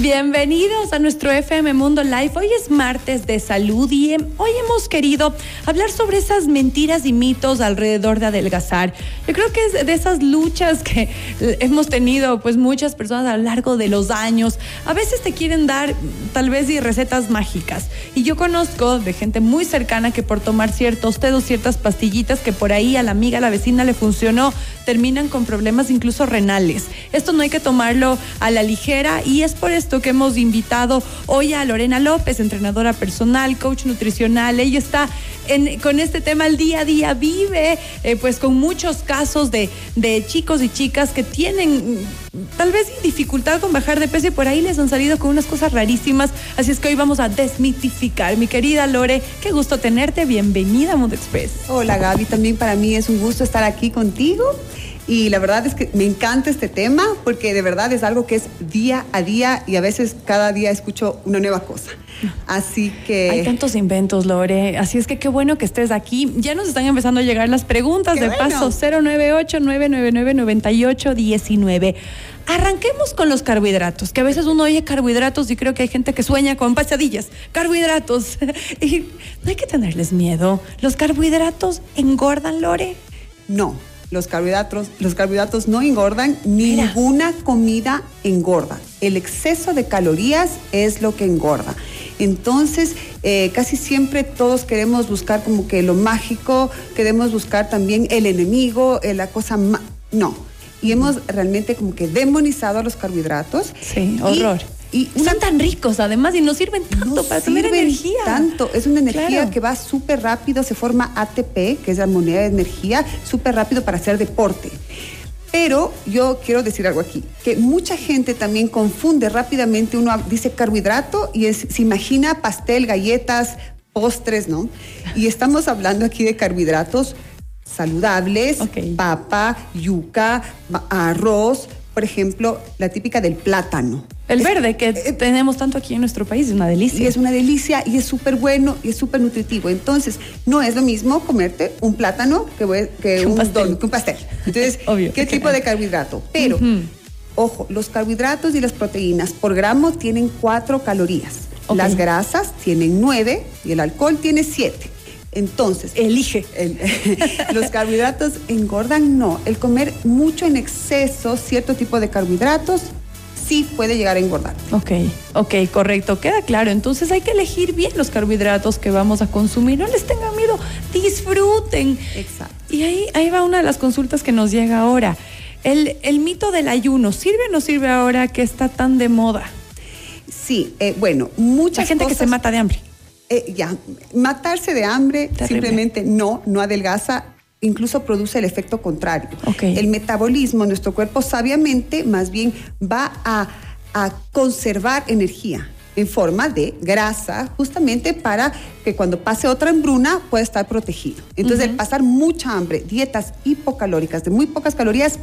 Bienvenidos a nuestro FM Mundo Live. Hoy es martes de salud y em, hoy hemos querido hablar sobre esas mentiras y mitos alrededor de adelgazar. Yo creo que es de esas luchas que hemos tenido pues muchas personas a lo largo de los años. A veces te quieren dar tal vez y recetas mágicas. Y yo conozco de gente muy cercana que por tomar ciertos té ciertas pastillitas que por ahí a la amiga, a la vecina le funcionó, terminan con problemas incluso renales. Esto no hay que tomarlo a la ligera y es por esto que hemos invitado hoy a Lorena López, entrenadora personal, coach nutricional. Ella está con este tema el día a día, vive eh, pues con muchos casos de, de chicos y chicas que tienen mm, tal vez dificultad con bajar de peso y por ahí les han salido con unas cosas rarísimas. Así es que hoy vamos a desmitificar. Mi querida Lore, qué gusto tenerte. Bienvenida a Mundo Express. Hola Gaby, también para mí es un gusto estar aquí contigo. Y la verdad es que me encanta este tema porque de verdad es algo que es día a día y a veces cada día escucho una nueva cosa. Así que... Hay tantos inventos, Lore. Así es que qué bueno que estés aquí. Ya nos están empezando a llegar las preguntas de paso 098-999-9819. Arranquemos con los carbohidratos, que a veces uno oye carbohidratos y creo que hay gente que sueña con pasadillas. Carbohidratos. y no hay que tenerles miedo. ¿Los carbohidratos engordan, Lore? No, los carbohidratos, los carbohidratos no engordan, ninguna comida engorda. El exceso de calorías es lo que engorda. Entonces, eh, casi siempre todos queremos buscar como que lo mágico, queremos buscar también el enemigo, eh, la cosa... No. Y hemos realmente como que demonizado a los carbohidratos. Sí, horror. Y son tan ricos además y nos sirven tanto para tener energía. Tanto, es una energía que va súper rápido, se forma ATP, que es la moneda de energía, súper rápido para hacer deporte. Pero yo quiero decir algo aquí, que mucha gente también confunde rápidamente, uno dice carbohidrato y se imagina pastel, galletas, postres, ¿no? Y estamos hablando aquí de carbohidratos saludables, papa, yuca, arroz, por ejemplo, la típica del plátano. El verde que eh, tenemos tanto aquí en nuestro país, es una delicia. Y es una delicia y es súper bueno y es súper nutritivo. Entonces, no es lo mismo comerte un plátano que, un, pastel. Entonces, ¿qué tipo de carbohidrato? Pero, ojo, los carbohidratos y las proteínas por gramo tienen cuatro calorías. Las grasas tienen nueve y el alcohol tiene siete. Entonces, elige. los carbohidratos engordan, no. El comer mucho en exceso cierto tipo de carbohidratos sí puede llegar a engordar. Ok, ok, correcto. Queda claro. Entonces hay que elegir bien los carbohidratos que vamos a consumir. No les tengan miedo, disfruten. Exacto. Y ahí, ahí va una de las consultas que nos llega ahora. El, el mito del ayuno, ¿sirve o no sirve ahora que está tan de moda? Sí, eh, bueno, mucha gente que se mata de hambre. Eh, ya, matarse de hambre simplemente no, no adelgaza, incluso produce el efecto contrario. El metabolismo, nuestro cuerpo sabiamente más bien va a, a conservar energía en forma de grasa, justamente para que cuando pase otra hambruna pueda estar protegido. Entonces, el pasar mucha hambre, dietas hipocalóricas de muy pocas calorías,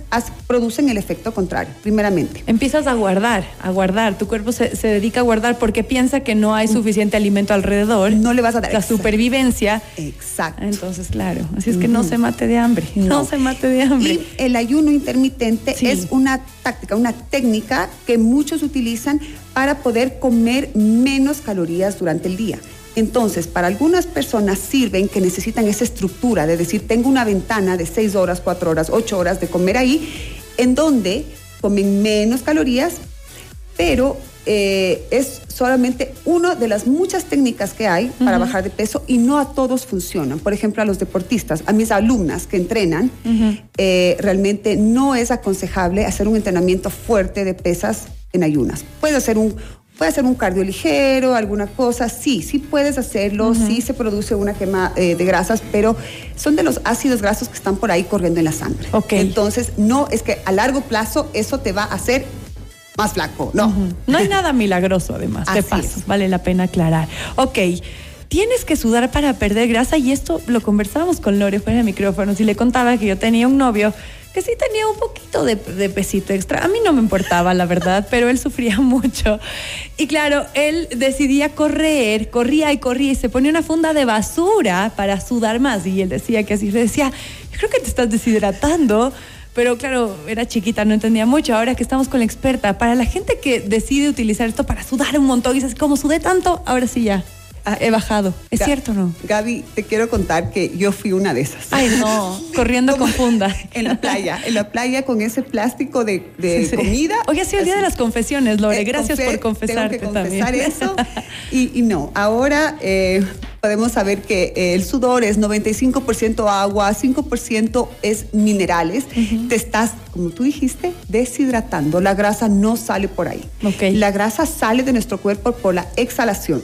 producen el efecto contrario, primeramente. Empiezas a guardar, a guardar. Tu cuerpo se, dedica a guardar porque piensa que no hay suficiente alimento alrededor. No le vas a dar. La supervivencia. Exacto. Entonces, claro. Así es que no se mate de hambre. No. se mate de hambre. Y el ayuno intermitente es una táctica, una técnica que muchos utilizan para poder comer menos calorías durante el día. Entonces, para algunas personas sirven que necesitan esa estructura de decir, tengo una ventana de 6 horas, 4 horas, 8 horas de comer ahí, en donde comen menos calorías, pero eh, es solamente una de las muchas técnicas que hay para bajar de peso y no a todos funcionan. Por ejemplo, a los deportistas, a mis alumnas que entrenan, eh, realmente no es aconsejable hacer un entrenamiento fuerte de pesas en ayunas. Puedes hacer un, puede hacer un cardio ligero, alguna cosa, sí, sí puedes hacerlo, sí se produce una quema eh, de grasas, pero son de los ácidos grasos que están por ahí corriendo en la sangre. Entonces, no es que a largo plazo eso te va a hacer más flaco, no. No hay nada milagroso además, de paso, vale la pena aclarar. Ok. Tienes que sudar para perder grasa y esto lo conversábamos con Lore fuera de micrófonos y le contaba que yo tenía un novio que sí tenía un poquito de, pesito extra. A mí no me importaba, la verdad, pero él sufría mucho. Y claro, él decidía correr, corría y corría y se ponía una funda de basura para sudar más. Y él decía que así, le decía, yo creo que te estás deshidratando pero claro, era chiquita, no entendía mucho. Ahora que estamos con la experta, para la gente que decide utilizar esto para sudar un montón y dices, como sudé tanto, ahora sí ya. Ah, he bajado. ¿Es cierto o no? Gaby, te quiero contar que yo fui una de esas. Ay, no, corriendo con funda. En la playa, en la playa con ese plástico de, comida. Oye, ha sido el día de las confesiones, Lore. Eh, Gracias por confesarte tengo que confesar eso. Y, no, ahora eh, podemos saber que eh, el sudor es 95% agua, 5% es minerales. Te estás, como tú dijiste, deshidratando. La grasa no sale por ahí. Okay. La grasa sale de nuestro cuerpo por la exhalación.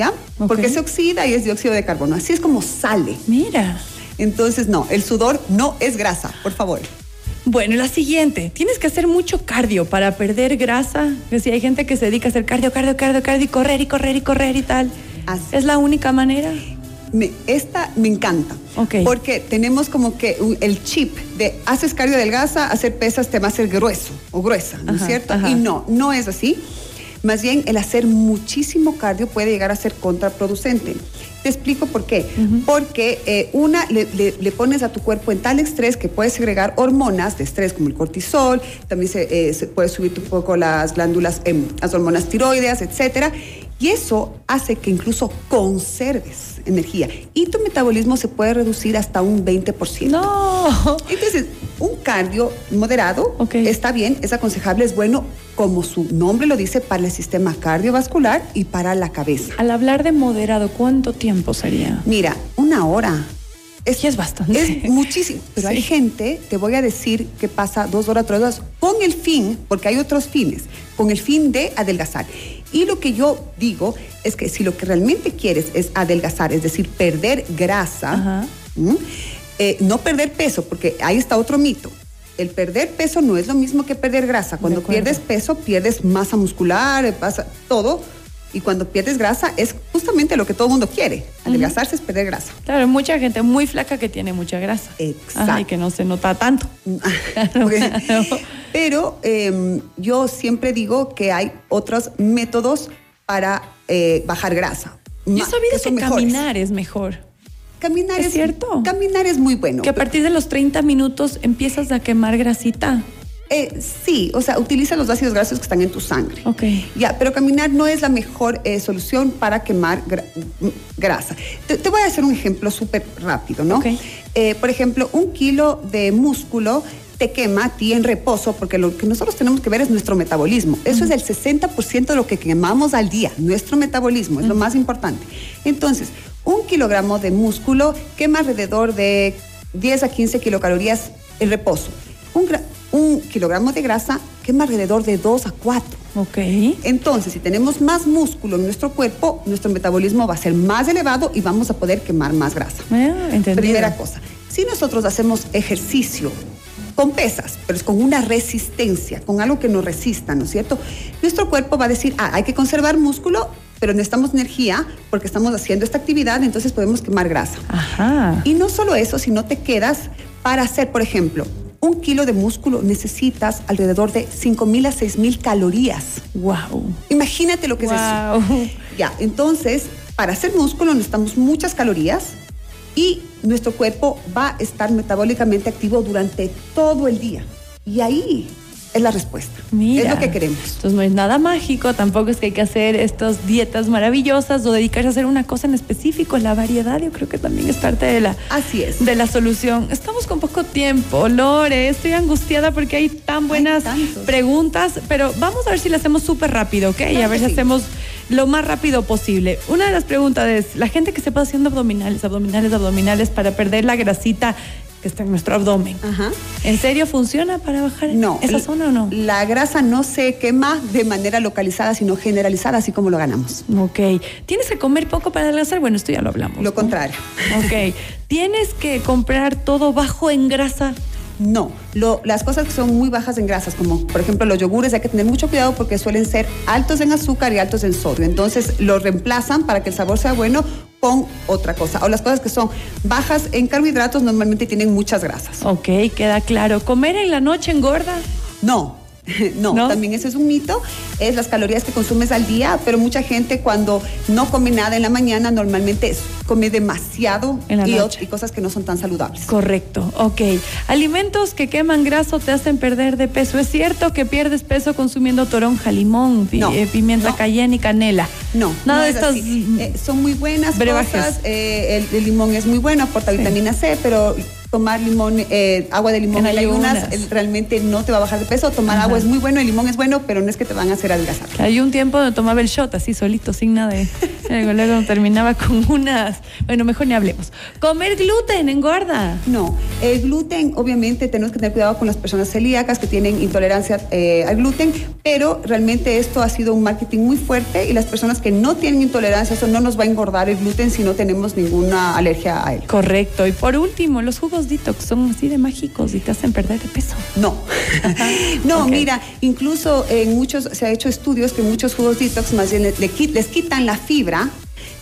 ¿Ya? Porque se oxida y es dióxido de carbono. Así es como sale. Mira. Entonces, no, el sudor no es grasa, por favor. Bueno, la siguiente, tienes que hacer mucho cardio para perder grasa. Si hay gente que se dedica a hacer cardio, cardio, cardio, cardio y correr y correr y correr y tal. ¿Es la única manera? esta me encanta. Porque tenemos como que el chip de haces cardio delgaza, hacer pesas te va a hacer grueso o gruesa, ¿no es cierto? Y no, no es así. Más bien, el hacer muchísimo cardio puede llegar a ser contraproducente. Te explico por qué. Porque eh, una, le, pones a tu cuerpo en tal estrés que puedes segregar hormonas de estrés como el cortisol, también se, eh, puede subir un poco las glándulas, em, las hormonas tiroideas, etcétera. Y eso hace que incluso conserves energía y tu metabolismo se puede reducir hasta un 20%. No. Entonces, un cardio moderado está bien, es aconsejable, es bueno, como su nombre lo dice, para el sistema cardiovascular y para la cabeza. Al hablar de moderado, ¿cuánto tiempo sería? Mira, una hora. Es, es bastante. Es muchísimo. Pero hay gente, te voy a decir, que pasa dos horas, tres horas, con el fin, porque hay otros fines, con el fin de adelgazar. Y lo que yo digo es que si lo que realmente quieres es adelgazar, es decir, perder grasa, eh, no perder peso, porque ahí está otro mito. El perder peso no es lo mismo que perder grasa. Cuando pierdes peso, pierdes masa muscular, pasa todo. Y cuando pierdes grasa es justamente lo que todo el mundo quiere. Adelgazarse es perder grasa. Claro, mucha gente muy flaca que tiene mucha grasa. Exacto. y que no se nota tanto. Pero em, yo siempre digo que hay otros métodos para eh, bajar grasa. Yo sabía que, caminar es mejor. Caminar es, cierto. Caminar es muy bueno. Que a partir de los 30 minutos empiezas a quemar grasita. Eh, sí, o sea, utiliza los ácidos grasos que están en tu sangre. Ok. Ya, pero caminar no es la mejor eh, solución para quemar grasa. Te, voy a hacer un ejemplo súper rápido, ¿no? Okay. por ejemplo, un kilo de músculo te quema a ti en reposo, porque lo que nosotros tenemos que ver es nuestro metabolismo. Eso es el 60% de lo que quemamos al día, nuestro metabolismo, es lo más importante. Entonces, un kilogramo de músculo quema alrededor de 10 a 15 kilocalorías en reposo. Un, un kilogramo de grasa quema alrededor de 2 a 4. Ok. Entonces, si tenemos más músculo en nuestro cuerpo, nuestro metabolismo va a ser más elevado y vamos a poder quemar más grasa. Ah, Primera cosa. Si nosotros hacemos ejercicio con pesas, pero es con una resistencia, con algo que nos resista, ¿no es cierto? Nuestro cuerpo va a decir, ah, hay que conservar músculo, pero necesitamos energía porque estamos haciendo esta actividad, entonces podemos quemar grasa. Ajá. Y no solo eso, sino te quedas para hacer, por ejemplo, un kilo de músculo necesitas alrededor de 5.000 a 6.000 calorías. ¡Wow! Imagínate lo que es eso. Ya, entonces, para hacer músculo necesitamos muchas calorías, y nuestro cuerpo va a estar metabólicamente activo durante todo el día. Y ahí es la respuesta. Mira, es lo que queremos. Entonces no es nada mágico, tampoco es que hay que hacer estas dietas maravillosas o dedicarse a hacer una cosa en específico. La variedad yo creo que también es parte de la, Así es. de la solución. Estamos con poco tiempo, Lore, estoy angustiada porque hay tan buenas preguntas, pero vamos a ver si lo hacemos súper rápido, ¿ok? y a ver si hacemos lo más rápido posible. Una de las preguntas es, la gente que se sepa haciendo abdominales, abdominales, abdominales para perder la grasita que está en nuestro abdomen. Ajá. ¿En serio funciona para bajar no, esa zona o no? La grasa no se quema de manera localizada, sino generalizada, así como lo ganamos. Ok. ¿Tienes que comer poco para adelgazar? Bueno, esto ya lo hablamos. Lo contrario. Ok. ¿Tienes que comprar todo bajo en grasa? No, las cosas que son muy bajas en grasas, como por ejemplo los yogures, hay que tener mucho cuidado porque suelen ser altos en azúcar y altos en sodio. Entonces los reemplazan para que el sabor sea bueno con otra cosa. O las cosas que son bajas en carbohidratos normalmente tienen muchas grasas. Ok, queda claro. ¿Comer en la noche engorda? No, no, también ese es un mito, es las calorías que consumes al día, pero mucha gente cuando no come nada en la mañana normalmente come demasiado y, cosas que no son tan saludables. Correcto, ok. Alimentos que queman graso te hacen perder de peso. ¿Es cierto que pierdes peso consumiendo toronja, limón, eh, pimienta cayenne y canela? No, nada de estas. Eh, son muy buenas cosas. Eh, el, limón es muy bueno, aporta vitamina C, pero tomar limón, eh, agua de limón en, ayunas, realmente no te va a bajar de peso. Tomar agua es muy bueno, el limón es bueno, pero no es que te van a hacer adelgazar. Hay un tiempo donde tomaba el shot así solito, sin nada de... luego terminaba con unas... Bueno, mejor ni hablemos. ¿Comer gluten engorda? No, el gluten obviamente tenemos que tener cuidado con las personas celíacas que tienen intolerancia eh, al gluten, pero realmente esto ha sido un marketing muy fuerte y las personas que no tienen intolerancia, eso no nos va a engordar el gluten si no tenemos ninguna alergia a él. Correcto. Y por último, los jugos detox son así de mágicos y te hacen perder de peso. No. no, mira, incluso en muchos, se ha hecho estudios que muchos jugos detox más bien les quitan la fibra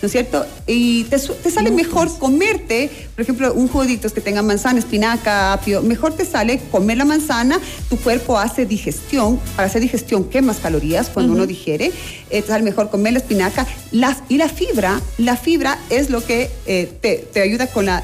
¿no es cierto? Y te, sale mejor comerte, por ejemplo, un juguito que tenga manzana, espinaca, apio, mejor te sale comer la manzana, tu cuerpo hace digestión, para hacer digestión quemas calorías cuando uno digiere, eh, te sale mejor comer la espinaca, las, y la fibra, la fibra es lo que eh, te, ayuda con la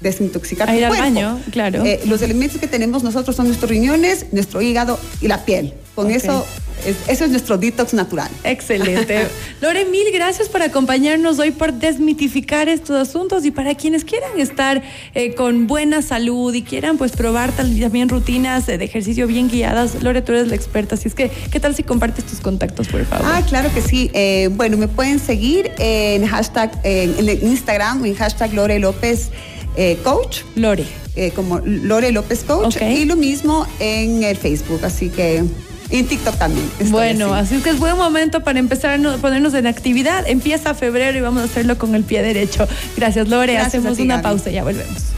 desintoxicar A ir al baño, claro. Eh, los elementos que tenemos nosotros son nuestros riñones, nuestro hígado y la piel. Con eso eso es nuestro detox natural. Excelente. Lore, mil gracias por acompañarnos hoy, por desmitificar estos asuntos y para quienes quieran estar eh, con buena salud y quieran pues probar también rutinas de ejercicio bien guiadas. Lore, tú eres la experta, así es que, ¿qué tal si compartes tus contactos, por favor? Ah, claro que sí. Eh, bueno, me pueden seguir en hashtag, en Instagram, en hashtag Lore López. Eh, coach. Lore. como Lore López Coach. Y lo mismo en el Facebook. Así que y en TikTok también. Bueno, así. es que es buen momento para empezar a ponernos en actividad. Empieza febrero y vamos a hacerlo con el pie derecho. Gracias, Lore. Hacemos una pausa y ya volvemos.